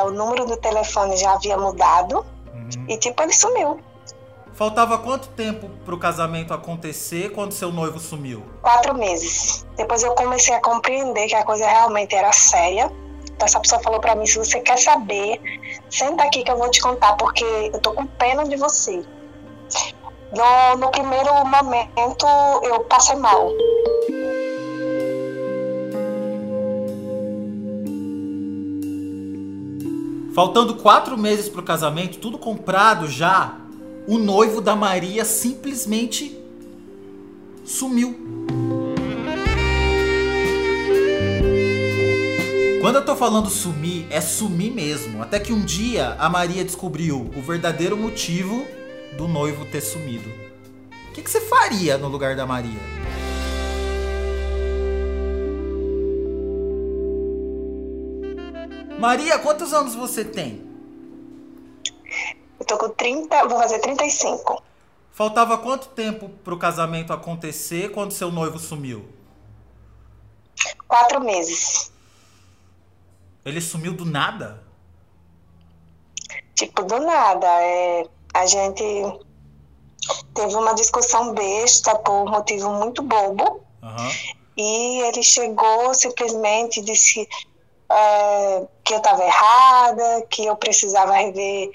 É, o número do telefone já havia mudado Uhum. e tipo, ele sumiu. Faltava quanto tempo pro casamento acontecer quando seu noivo sumiu? Quatro meses. Depois eu comecei a compreender que a coisa realmente era séria. Então essa pessoa falou pra mim, se você quer saber, senta aqui que eu vou te contar, porque eu tô com pena de você. No, no primeiro momento eu passei mal. Faltando quatro meses pro casamento, tudo comprado já, o noivo da Maria simplesmente sumiu. Quando eu tô falando sumir, é sumir mesmo. Até que um dia a Maria descobriu o verdadeiro motivo do noivo ter sumido. O que, que você faria no lugar da Maria? Maria, quantos anos você tem? Eu tô com 30, vou fazer 35. Faltava quanto tempo pro casamento acontecer quando seu noivo sumiu? Quatro meses. Ele sumiu do nada? Tipo, do nada. É, a gente teve uma discussão besta por um motivo muito bobo. Aham. E ele chegou simplesmente disse é, que eu estava errada, que eu precisava rever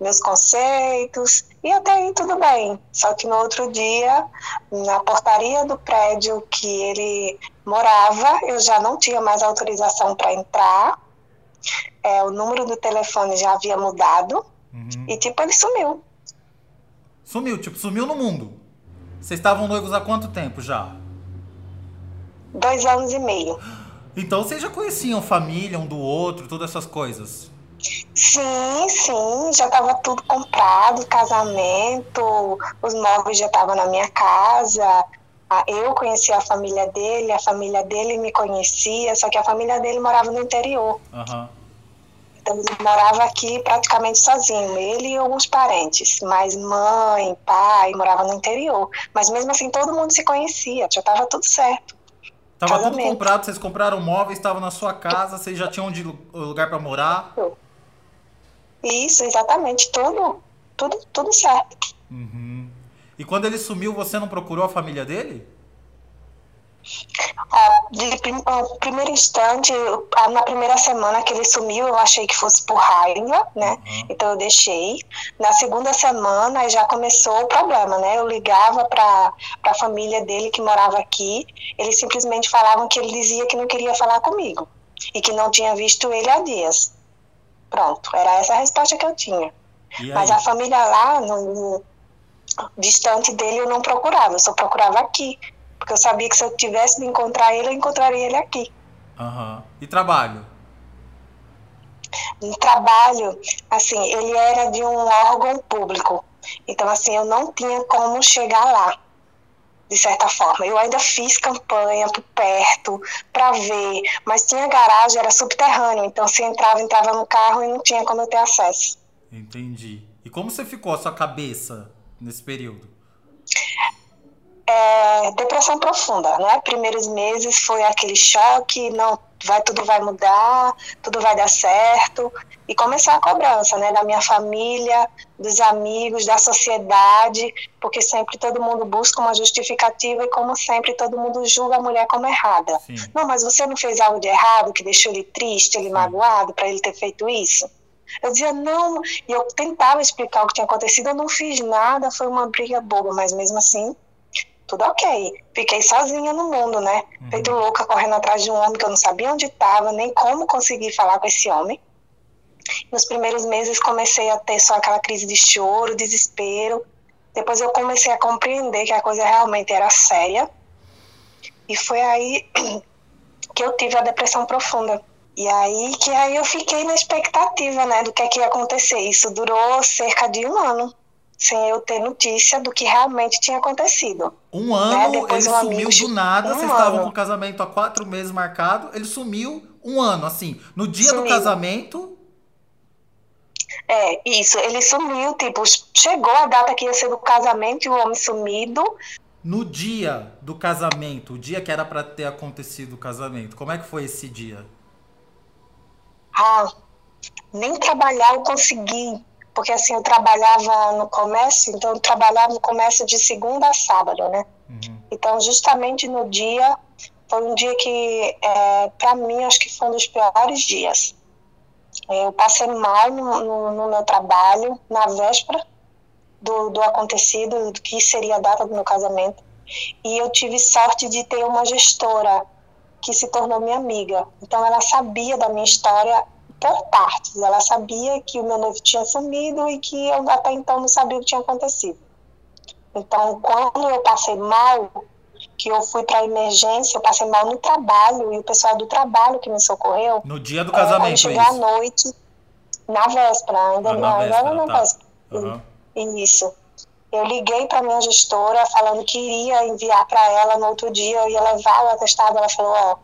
meus conceitos. E até aí tudo bem. Só que no outro dia, na portaria do prédio que ele morava, eu já não tinha mais autorização para entrar. É, o número do telefone já havia mudado. Uhum. E tipo, ele sumiu. Sumiu, tipo, sumiu no mundo. Vocês estavam noivos há quanto tempo já? Dois anos e meio. Então vocês já conheciam família um do outro, todas essas coisas. Sim, sim, já estava tudo comprado, casamento, os móveis já estavam na minha casa. Ah, Eu conhecia a família dele, a família dele me conhecia, só que a família dele morava no interior. Aham. Então ele morava aqui praticamente sozinho, ele e alguns parentes, mas mãe, pai, morava no interior. Mas mesmo assim todo mundo se conhecia, já estava tudo certo. Tava tudo comprado, vocês compraram móveis, estavam na sua casa, vocês já tinham onde, lugar pra morar. Isso, exatamente, tudo, tudo, tudo certo. Uhum. E quando ele sumiu, você não procurou a família dele? Ah, de prim- primeiro instante, na primeira semana que ele sumiu, eu achei que fosse por raiva, né? Uhum. Então eu deixei. Na segunda semana já começou o problema, né? Eu ligava para a família dele que morava aqui, eles simplesmente falavam que ele dizia que não queria falar comigo e que não tinha visto ele há dias. Pronto, era essa a resposta que eu tinha. Mas a família lá, no, no- distante dele, eu não procurava, eu só procurava aqui. Porque eu sabia que se eu tivesse de encontrar ele, eu encontraria ele aqui. Aham. E trabalho? No trabalho, assim, ele era de um órgão público. Então, assim, eu não tinha como chegar lá, de certa forma. Eu ainda fiz campanha por perto, para ver, mas tinha garagem, era subterrâneo. Então, se entrava, entrava no carro e não tinha como eu ter acesso. Entendi. E como você ficou a sua cabeça nesse período? É, depressão profunda, né? Primeiros meses foi aquele choque, não, vai tudo vai mudar, tudo vai dar certo e começou a cobrança, né? Da minha família, dos amigos, da sociedade, porque sempre todo mundo busca uma justificativa e como sempre todo mundo julga a mulher como errada. Sim. Não, mas você não fez algo de errado que deixou ele triste, ele magoado para ele ter feito isso? Eu dizia não, e eu tentava explicar o que tinha acontecido, eu não fiz nada, foi uma briga boba, mas mesmo assim tudo ok. Fiquei sozinha no mundo, né? Uhum. Feito louca, correndo atrás de um homem que eu não sabia onde estava, nem como conseguir falar com esse homem. Nos primeiros meses comecei a ter só aquela crise de choro, desespero. Depois eu comecei a compreender que a coisa realmente era séria. E foi aí que eu tive a depressão profunda. E aí que aí eu fiquei na expectativa, né, do que é que ia acontecer. Isso durou cerca de um ano, sem eu ter notícia do que realmente tinha acontecido. Um ano, depois ele um sumiu amigo- do nada, um vocês estavam ano. com o casamento há quatro meses marcado, ele sumiu um ano, assim. No dia do Sumiu. casamento, É, isso, ele sumiu, tipo, chegou a data que ia ser do casamento e o homem sumido. no dia do casamento, o dia que era pra ter acontecido o casamento, como é que foi esse dia? Ah, Nem trabalhar eu consegui, porque assim, eu trabalhava no comércio, então eu trabalhava no comércio de segunda a sábado, né? Uhum. Então, justamente no dia, foi um dia que, é, para mim, acho que foi um dos piores dias. Eu passei mal no, no, no meu trabalho, na véspera do, do acontecido, do que seria a data do meu casamento. E eu tive sorte de ter uma gestora que se tornou minha amiga. Então, ela sabia da minha história por partes. Ela sabia que o meu noivo tinha sumido e que eu até então não sabia o que tinha acontecido. Então, quando eu passei mal, que eu fui para emergência, eu passei mal no trabalho e o pessoal do trabalho que me socorreu. No dia do casamento, é, cheguei à noite, na véspera, ainda, ah, véspera, ainda na tá. véspera. Uhum. Isso. Eu liguei para minha gestora falando que iria enviar para ela no outro dia, eu ia levar o atestado. Ela falou: Ó,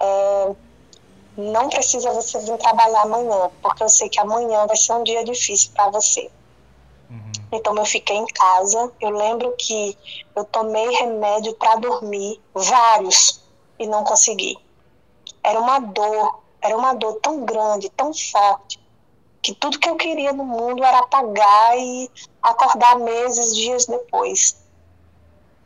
é, não precisa você vir trabalhar amanhã, porque eu sei que amanhã vai ser um dia difícil para você. Uhum. Então eu fiquei em casa. Eu lembro que eu tomei remédio para dormir, vários, e não consegui. Era uma dor, era uma dor tão grande, tão forte, que tudo que eu queria no mundo era apagar e acordar meses, dias depois.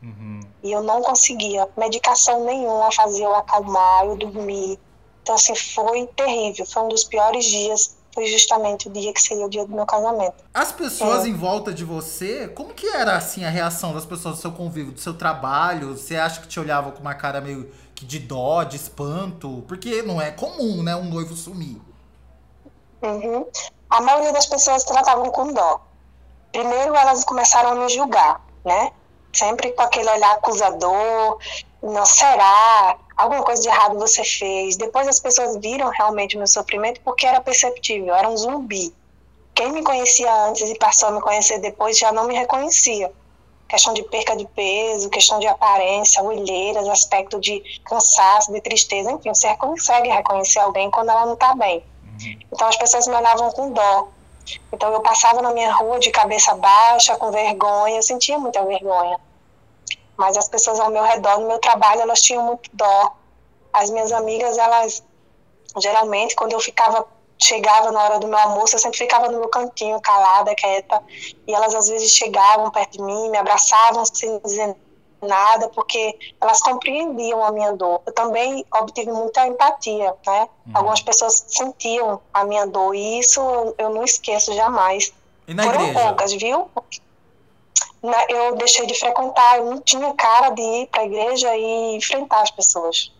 Uhum. E eu não conseguia. Medicação nenhuma fazia eu acalmar, eu dormir. Então, assim, foi terrível. Foi um dos piores dias. Foi justamente o dia que seria o dia do meu casamento. As pessoas é. em volta de você, como que era, assim, a reação das pessoas do seu convívio, do seu trabalho? Você acha que te olhavam com uma cara meio que de dó, de espanto? Porque não é comum, né, um noivo sumir. Uhum. A maioria das pessoas tratavam com dó. Primeiro, elas começaram a me julgar, né? Sempre com aquele olhar acusador, não será, alguma coisa de errado você fez. Depois as pessoas viram realmente o meu sofrimento porque era perceptível, era um zumbi. Quem me conhecia antes e passou a me conhecer depois já não me reconhecia. Questão de perca de peso, questão de aparência, olheiras, aspecto de cansaço, de tristeza, enfim, você consegue reconhecer alguém quando ela não está bem. Então as pessoas me olhavam com dó. Então eu passava na minha rua de cabeça baixa, com vergonha, eu sentia muita vergonha. Mas as pessoas ao meu redor, no meu trabalho, elas tinham muito dó. As minhas amigas, elas geralmente quando eu ficava chegava na hora do meu almoço, eu sempre ficava no meu cantinho, calada, quieta, e elas às vezes chegavam perto de mim, me abraçavam sem dizer nada, porque elas compreendiam a minha dor. Eu também obtive muita empatia, né? Uhum. Algumas pessoas sentiam a minha dor e isso eu não esqueço jamais. E na Foram igreja? poucas, viu? Eu deixei de frequentar, eu não tinha cara de ir para a igreja e enfrentar as pessoas.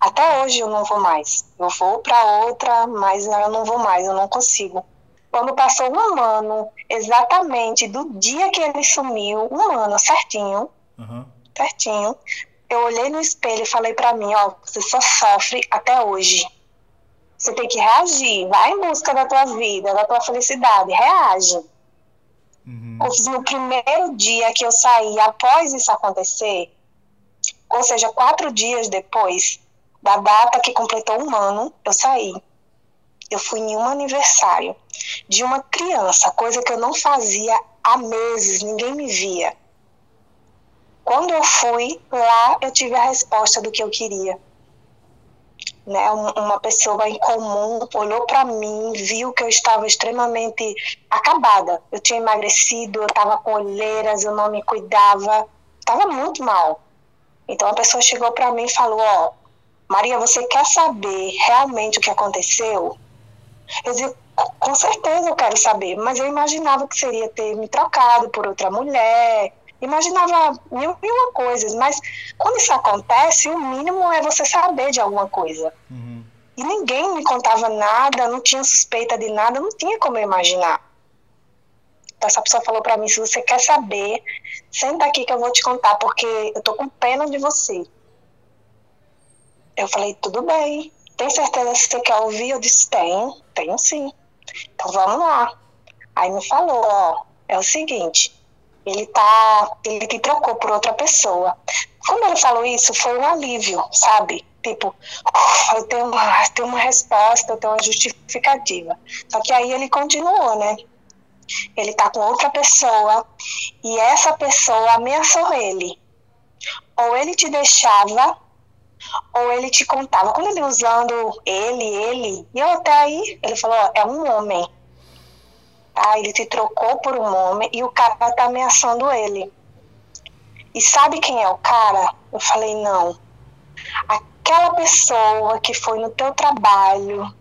Até hoje eu não vou mais. Eu vou para outra, mas eu não vou mais, eu não consigo. Quando passou um ano, exatamente do dia que ele sumiu, um ano certinho, Uhum. Certinho. Eu olhei no espelho e falei para mim, ó, você só sofre até hoje. Você tem que reagir, vai em busca da tua vida, da tua felicidade, reage. Uhum. No primeiro dia que eu saí, após isso acontecer, ou seja, quatro dias depois da data que completou um ano, eu saí. Eu fui em um aniversário de uma criança, coisa que eu não fazia há meses, ninguém me via. Quando eu fui lá, eu tive a resposta do que eu queria. Né, uma pessoa em comum olhou para mim, viu que eu estava extremamente acabada. Eu tinha emagrecido, eu estava com olheiras, eu não me cuidava, estava muito mal. Então a pessoa chegou para mim e falou: Ó, Maria, você quer saber realmente o que aconteceu? Eu disse: Com certeza eu quero saber, mas eu imaginava que seria ter me trocado por outra mulher, imaginava mil e uma coisas, mas quando isso acontece, o mínimo é você saber de alguma coisa. Uhum. E ninguém me contava nada, não tinha suspeita de nada, não tinha como eu imaginar. Então essa pessoa falou para mim, se você quer saber, senta aqui que eu vou te contar, porque eu tô com pena de você. Eu falei, tudo bem. Tem certeza que você quer ouvir? Eu disse, tenho, tenho sim. Então vamos lá. Aí me falou, ó, é o seguinte, ele tá, ele te trocou por outra pessoa. Quando ele falou isso, foi um alívio, sabe? Tipo, eu tenho uma, tenho uma resposta, eu tenho uma justificativa. Só que aí ele continuou, né? Ele tá com outra pessoa e essa pessoa ameaçou ele. Ou ele te deixava, ou ele te contava. Quando ele usando ele, ele, e eu até aí, ele falou, ó, é um homem. Tá? Ele te trocou por um homem e o cara tá ameaçando ele. E sabe quem é o cara? Eu falei, não. Aquela pessoa que foi no teu trabalho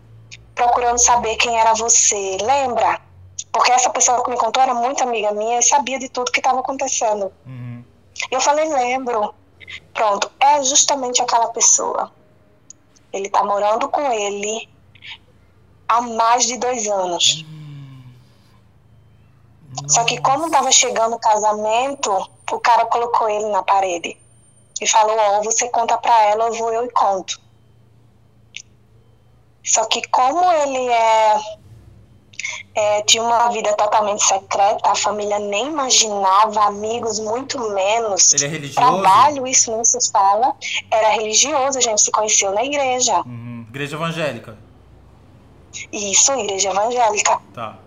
procurando saber quem era você, lembra? Porque essa pessoa que me contou era muito amiga minha e sabia de tudo que estava acontecendo. Uhum. Eu falei, lembro. Pronto, é justamente aquela pessoa. Ele está morando com ele há mais de dois anos. Só que como estava chegando o casamento, o cara colocou ele na parede e falou: "Ó, oh, você conta para ela, eu vou eu e conto". Só que como ele é, é, tinha uma vida totalmente secreta, a família nem imaginava, amigos muito menos. Ele é religioso? Trabalho, isso não se fala. Era religioso, a gente se conheceu na igreja. Uhum. Igreja evangélica? Isso, igreja evangélica. Tá.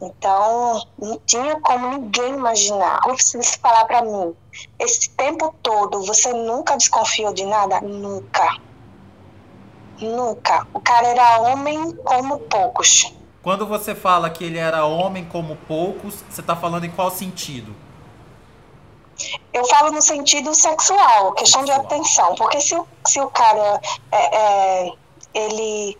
Então, não tinha como ninguém imaginar. Ou se falar para mim, esse tempo todo, você nunca desconfiou de nada? Nunca. Nunca. O cara era homem como poucos. Quando você fala que ele era homem como poucos, você está falando em qual sentido? Eu falo no sentido sexual, questão sexual. de atenção. Porque se, se o cara é, é, ele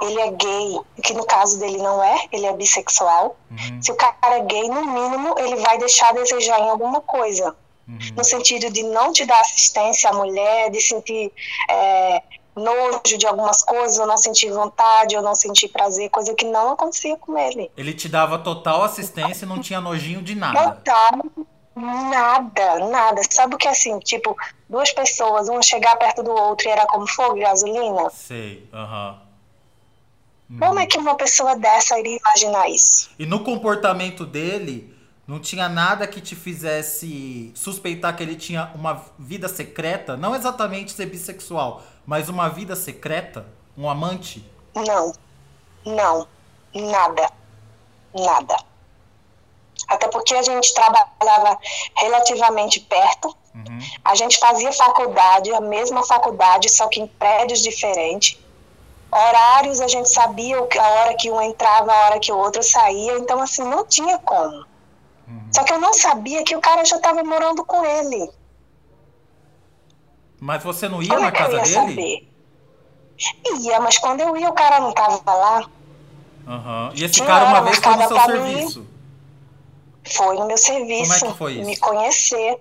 ele é gay, que no caso dele não é, ele é bissexual. Uhum. Se o cara é gay, no mínimo, ele vai deixar a desejar em alguma coisa. Uhum. No sentido de não te dar assistência à mulher, de sentir é, nojo de algumas coisas, ou não sentir vontade, ou não sentir prazer, coisa que não acontecia com ele. Ele te dava total assistência e não tinha nojinho de nada. Total, nada, nada. Sabe o que é assim? Tipo, duas pessoas, uma chegar perto do outro e era como fogo e gasolina? Sei, aham. Uhum. Como é que uma pessoa dessa iria imaginar isso? E no comportamento dele, não tinha nada que te fizesse suspeitar que ele tinha uma vida secreta? Não exatamente ser bissexual, mas uma vida secreta? Um amante? Não. Não. Nada. Nada. Até porque a gente trabalhava relativamente perto. Uhum. A gente fazia faculdade, a mesma faculdade, só que em prédios diferentes horários a gente sabia a hora que um entrava, a hora que o outro saía, então assim, não tinha como. Uhum. Só que eu não sabia que o cara já estava morando com ele. Mas você não ia como na é casa dele? Saber? Ia, mas quando eu ia o cara não estava lá. Uhum. E esse Tinha cara uma vez foi no seu serviço? Mim. Foi no meu serviço. Como é que foi isso? Me conhecer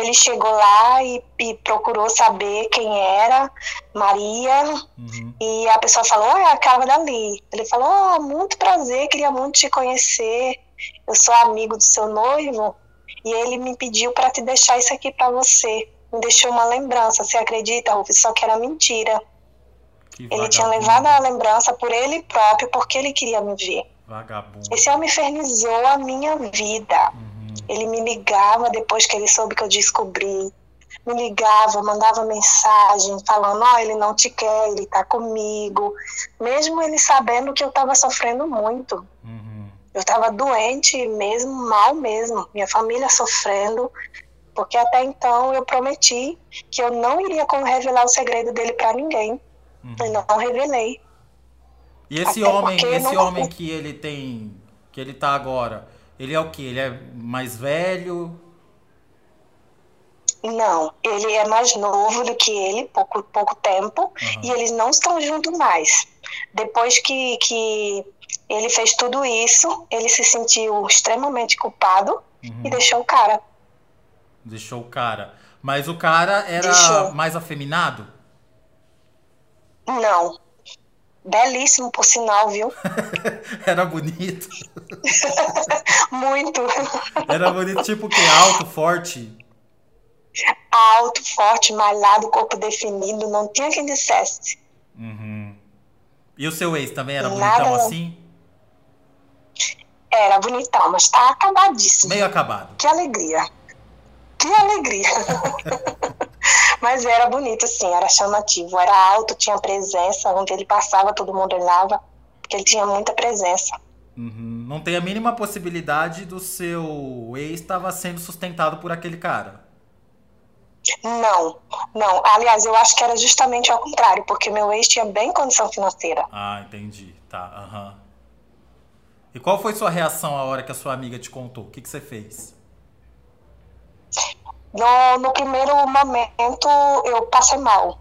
ele chegou lá e, e, procurou saber quem era Maria. Uhum. e a pessoa falou é a cara dali. Ele falou oh, muito prazer queria muito te conhecer. Eu sou amigo do seu noivo. E ele me pediu para te deixar isso aqui para você. Me deixou uma lembrança você acredita Rufus? Só que era mentira. Que ele tinha levado a lembrança por ele próprio porque ele queria me ver. Vagabundo. esse homem infernizou a minha vida. Uhum. Ele me ligava depois que ele soube que eu descobri. Me ligava, mandava mensagem falando: Ó, oh, ele não te quer, ele tá comigo. Mesmo ele sabendo que eu tava sofrendo muito. Uhum. Eu tava doente mesmo, mal mesmo. Minha família sofrendo. Porque até então eu prometi que eu não iria revelar o segredo dele para ninguém. Uhum. E não revelei. E esse até homem, esse homem que ele tem, que ele tá agora, ele é o que? Ele é mais velho? Não, ele é mais novo do que ele, pouco, pouco tempo, uhum. e eles não estão juntos mais. Depois que, que ele fez tudo isso, ele se sentiu extremamente culpado uhum. e deixou o cara. Deixou o cara. Mas o cara era deixou. mais afeminado? Não. Belíssimo, por sinal, viu? Era bonito. Muito. Era bonito, tipo que alto, forte. Alto, forte, malhado, corpo definido, não tinha quem dissesse. Uhum. E o seu ex também era Nada... bonitão assim? Era bonitão, mas tá acabadíssimo. Meio acabado. Que alegria. Que alegria. Mas era bonito, sim, era chamativo. Era alto, tinha presença. Onde ele passava, todo mundo olhava, porque ele tinha muita presença. Uhum. Não tem a mínima possibilidade do seu ex estava sendo sustentado por aquele cara. Não, não. Aliás, eu acho que era justamente ao contrário, porque meu ex tinha bem condição financeira. Ah, entendi. Tá, aham. Uhum. E qual foi sua reação a hora que a sua amiga te contou? O que, que você fez? No, no primeiro momento, eu passei mal.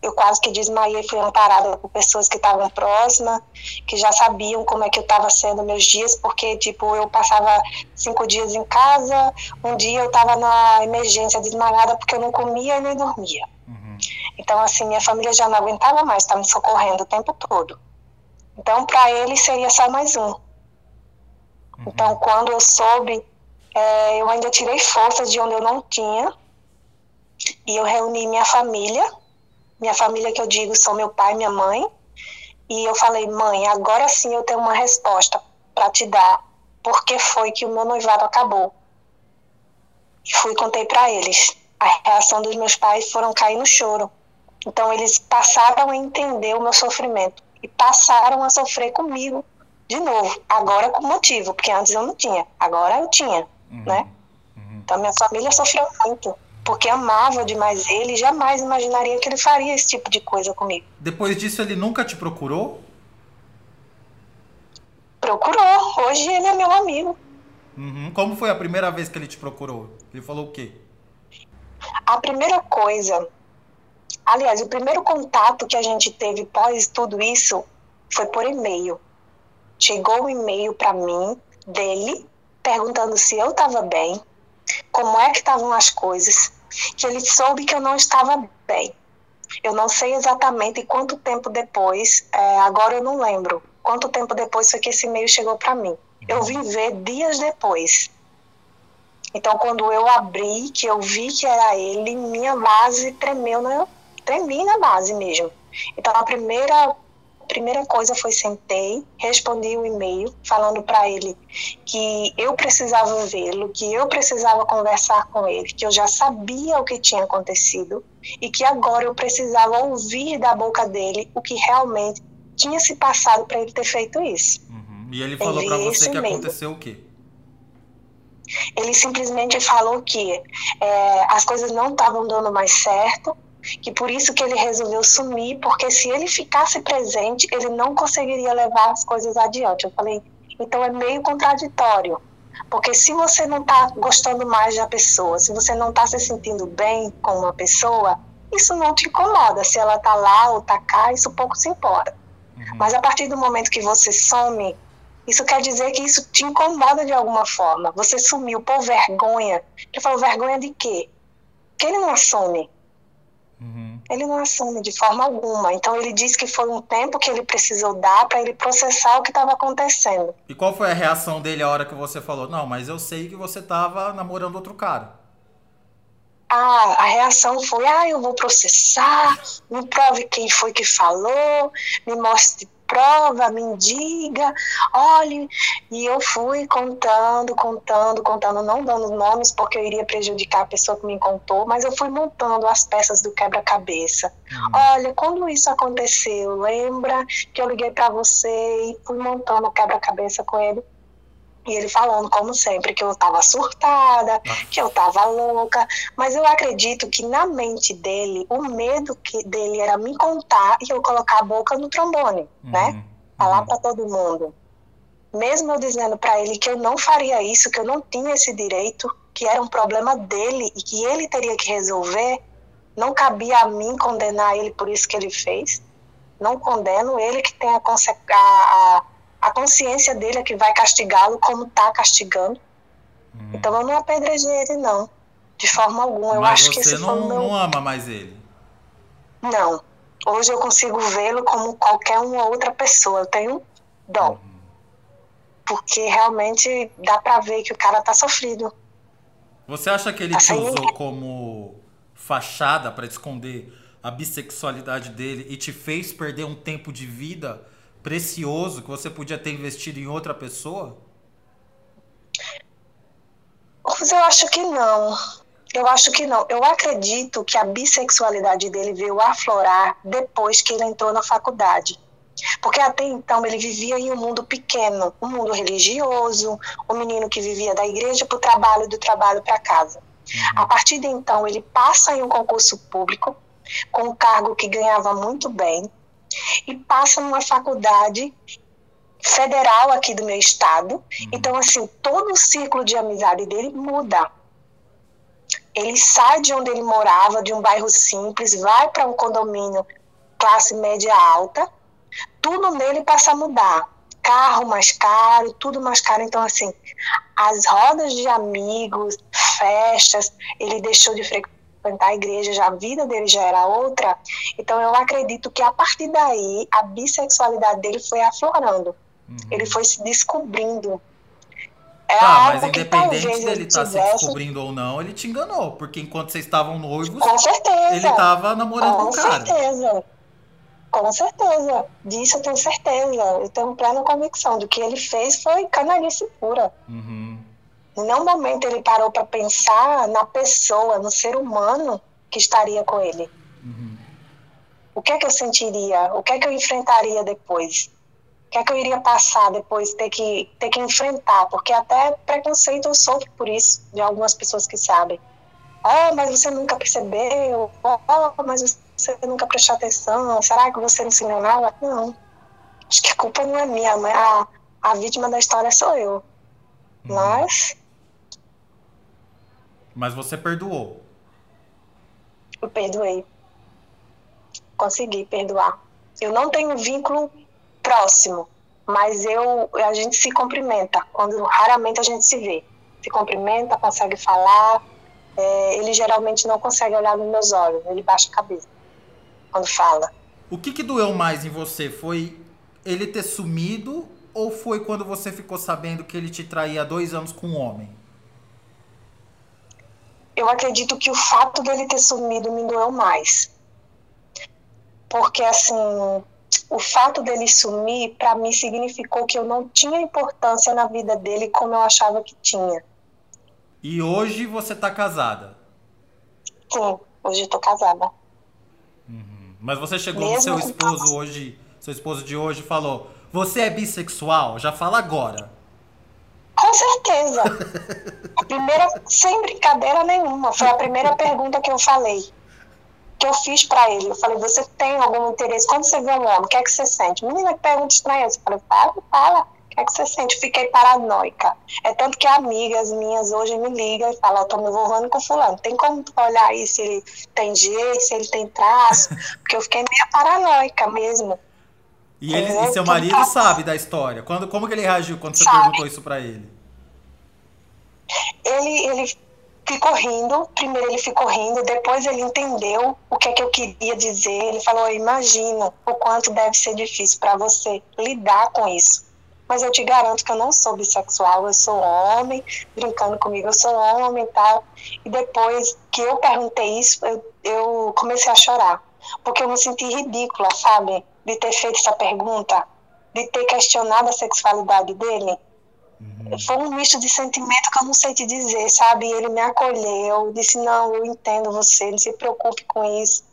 Eu quase que desmaiei, fui amparada por pessoas que estavam próximas, que já sabiam como é que eu estava sendo meus dias, porque, tipo, eu passava cinco dias em casa, um dia eu estava na emergência desmaiada porque eu não comia e nem dormia. Uhum. Então, assim, minha família já não aguentava mais, estava me socorrendo o tempo todo. Então, para ele seria só mais um. Uhum. Então, quando eu soube, é, eu ainda tirei forças de onde eu não tinha e eu reuni minha família. Minha família que eu digo são meu pai minha mãe. E eu falei, mãe, agora sim eu tenho uma resposta para te dar. Por que foi que o meu noivado acabou? E fui contei para eles. A reação dos meus pais foram cair no choro. Então eles passaram a entender o meu sofrimento e passaram a sofrer comigo de novo, agora com motivo, porque antes eu não tinha, agora eu tinha, uhum. né? Uhum. Então minha família sofreu muito, porque amava demais ele e jamais imaginaria que ele faria esse tipo de coisa comigo. Depois disso ele nunca te procurou? Procurou, hoje ele é meu amigo. Uhum. Como foi a primeira vez que ele te procurou? Ele falou o quê? A primeira coisa Aliás, o primeiro contato que a gente teve pós tudo isso foi por e-mail. Chegou um e-mail para mim dele perguntando se eu estava bem, como é que estavam as coisas, que ele soube que eu não estava bem. Eu não sei exatamente quanto tempo depois, é, agora eu não lembro quanto tempo depois foi que esse e-mail chegou para mim. Eu vim ver dias depois. Então, quando eu abri, que eu vi que era ele, minha base tremeu na, tremi na base mesmo. Então a primeira primeira coisa foi sentei, respondi o um e-mail falando para ele que eu precisava vê-lo, que eu precisava conversar com ele, que eu já sabia o que tinha acontecido e que agora eu precisava ouvir da boca dele o que realmente tinha se passado para ele ter feito isso. Uhum. E ele falou para você que aconteceu o quê? Ele simplesmente falou que é, as coisas não estavam dando mais certo, que por isso que ele resolveu sumir, porque se ele ficasse presente, ele não conseguiria levar as coisas adiante. Eu falei, então é meio contraditório, porque se você não está gostando mais da pessoa, se você não está se sentindo bem com uma pessoa, isso não te incomoda. Se ela está lá ou está cá, isso pouco se importa. Uhum. Mas a partir do momento que você some, isso quer dizer que isso te incomoda de alguma forma. Você sumiu por vergonha. Ele falou, vergonha de quê? Que ele não assume. Uhum. Ele não assume de forma alguma. Então ele disse que foi um tempo que ele precisou dar para ele processar o que estava acontecendo. E qual foi a reação dele a hora que você falou: "Não, mas eu sei que você estava namorando outro cara"? Ah, a reação foi: "Ah, eu vou processar, me prove quem foi que falou, me mostre prova, me diga, olhe. E eu fui contando, contando, contando, não dando nomes porque eu iria prejudicar a pessoa que me contou, mas eu fui montando as peças do quebra-cabeça. Uhum. Olha, quando isso aconteceu, lembra que eu liguei para você e fui montando o quebra-cabeça com ele. E ele falando, como sempre, que eu estava surtada, que eu estava louca. Mas eu acredito que na mente dele, o medo que dele era me contar e eu colocar a boca no trombone, uhum, né? Falar uhum. para todo mundo. Mesmo eu dizendo para ele que eu não faria isso, que eu não tinha esse direito, que era um problema dele e que ele teria que resolver, não cabia a mim condenar ele por isso que ele fez. Não condeno ele que tem a, a, a consciência dele é que vai castigá-lo como está castigando. Hum. Então eu não apedrejei ele, não. De forma alguma. Eu Mas acho que esse não, foi o meu... não ama mais ele? Não. Hoje eu consigo vê-lo como qualquer uma outra pessoa. Eu tenho dó. Uhum. Porque realmente dá pra ver que o cara tá sofrido. Você acha que ele assim, te usou como fachada para esconder a bissexualidade dele e te fez perder um tempo de vida precioso que você podia ter investido em outra pessoa? Mas eu acho que não. Eu acho que não. Eu acredito que a bissexualidade dele veio aflorar depois que ele entrou na faculdade. Porque até então ele vivia em um mundo pequeno, um mundo religioso, um menino que vivia da igreja para o trabalho, do trabalho para casa. A partir de então, ele passa em um concurso público, com um cargo que ganhava muito bem, e passa numa faculdade federal aqui do meu estado. Uhum. Então, assim, todo o círculo de amizade dele muda. Ele sai de onde ele morava, de um bairro simples, vai para um condomínio classe média alta, tudo nele passa a mudar. Carro mais caro, tudo mais caro. Então, assim, as rodas de amigos, festas, ele deixou de frequentar a igreja, já a vida dele já era outra. Então, eu acredito que a partir daí, a bissexualidade dele foi aflorando. Uhum. Ele foi se descobrindo. É tá, mas independente dele estar tá se descobrindo ou não, ele te enganou. Porque enquanto vocês estavam noivos, com certeza. ele estava namorando com o cara. Com certeza. Com certeza. Disso eu tenho certeza. Eu tenho plena convicção. Do que ele fez foi canalice pura. Uhum. Em nenhum momento ele parou para pensar na pessoa, no ser humano que estaria com ele. Uhum. O que é que eu sentiria? O que é que eu enfrentaria depois? O que é que eu iria passar depois, ter que, ter que enfrentar? Porque até preconceito eu sofro por isso, de algumas pessoas que sabem. Oh, mas você nunca percebeu. Oh, mas você nunca prestou atenção? Será que você não se nada? Não. Acho que a culpa não é minha, mas a, a vítima da história sou eu. Uhum. Mas. Mas você perdoou? Eu perdoei. Consegui perdoar. Eu não tenho vínculo próximo, mas eu a gente se cumprimenta quando raramente a gente se vê. Se cumprimenta, consegue falar. É, ele geralmente não consegue olhar nos meus olhos, ele baixa a cabeça quando fala. O que, que doeu mais em você? Foi ele ter sumido ou foi quando você ficou sabendo que ele te traía há dois anos com um homem? Eu acredito que o fato dele ter sumido me doeu mais. Porque, assim, o fato dele sumir, para mim, significou que eu não tinha importância na vida dele como eu achava que tinha. E hoje você tá casada? Sim, hoje eu tô casada. Mas você chegou Mesmo no seu esposo hoje, seu esposo de hoje falou: "Você é bissexual?" Já fala agora. Com certeza. a primeira, sem brincadeira nenhuma, foi a primeira pergunta que eu falei. Que eu fiz para ele. Eu falei: "Você tem algum interesse quando você vê um homem? O que é que você sente?" Menina, que pergunta estranha. Eu falei: "Fala, fala." O que é que você sente? Fiquei paranoica. É tanto que amigas minhas hoje me ligam e falam, eu tô me envolvendo com fulano. Tem como olhar aí se ele tem jeito, se ele tem traço? Porque eu fiquei meio paranoica mesmo. E, ele, e seu marido sabe da história? Quando, como que ele reagiu quando você sabe. perguntou isso para ele? Ele, ele ficou rindo. Primeiro ele ficou rindo, depois ele entendeu o que é que eu queria dizer. Ele falou: Imagina o quanto deve ser difícil para você lidar com isso mas eu te garanto que eu não sou bissexual, eu sou homem, brincando comigo, eu sou homem e tal. E depois que eu perguntei isso, eu, eu comecei a chorar, porque eu me senti ridícula, sabe, de ter feito essa pergunta, de ter questionado a sexualidade dele. Uhum. Foi um misto de sentimento que eu não sei te dizer, sabe? Ele me acolheu, disse: Não, eu entendo você, não se preocupe com isso.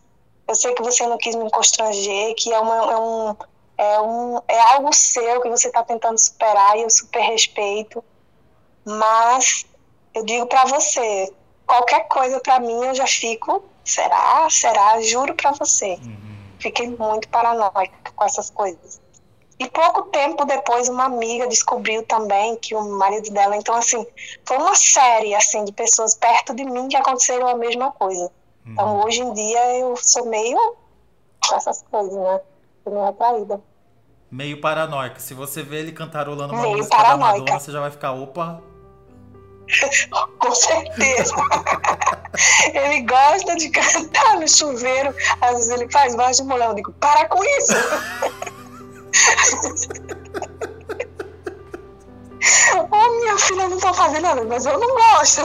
Eu sei que você não quis me constranger, que é, uma, é um é, um, é algo seu que você está tentando superar e eu super respeito. Mas eu digo para você, qualquer coisa para mim eu já fico, será? Será? Juro para você. Uhum. Fiquei muito paranoica com essas coisas. E pouco tempo depois, uma amiga descobriu também que o marido dela. Então, assim, foi uma série assim de pessoas perto de mim que aconteceram a mesma coisa. Então, uhum. Então, hoje em dia, eu sou meio com essas coisas, né? Tô meio retraída meio paranoica. Se você vê ele cantarolando uma meio música paranoica. da Madonna, você já vai ficar, opa. Com certeza. ele gosta de cantar no chuveiro. Às vezes ele faz voz de mulher. Eu digo, para com isso. oh, minha filha não tá fazendo nada, mas eu não gosto.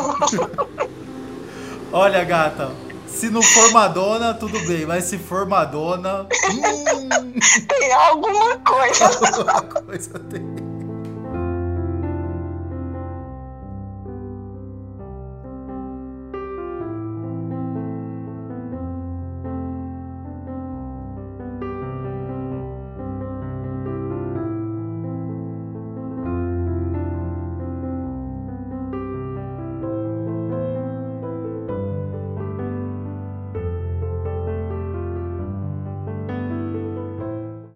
Olha, gata, se não for Madonna, tudo bem, mas se for Madonna. Hum... Tem alguma coisa. alguma coisa tem.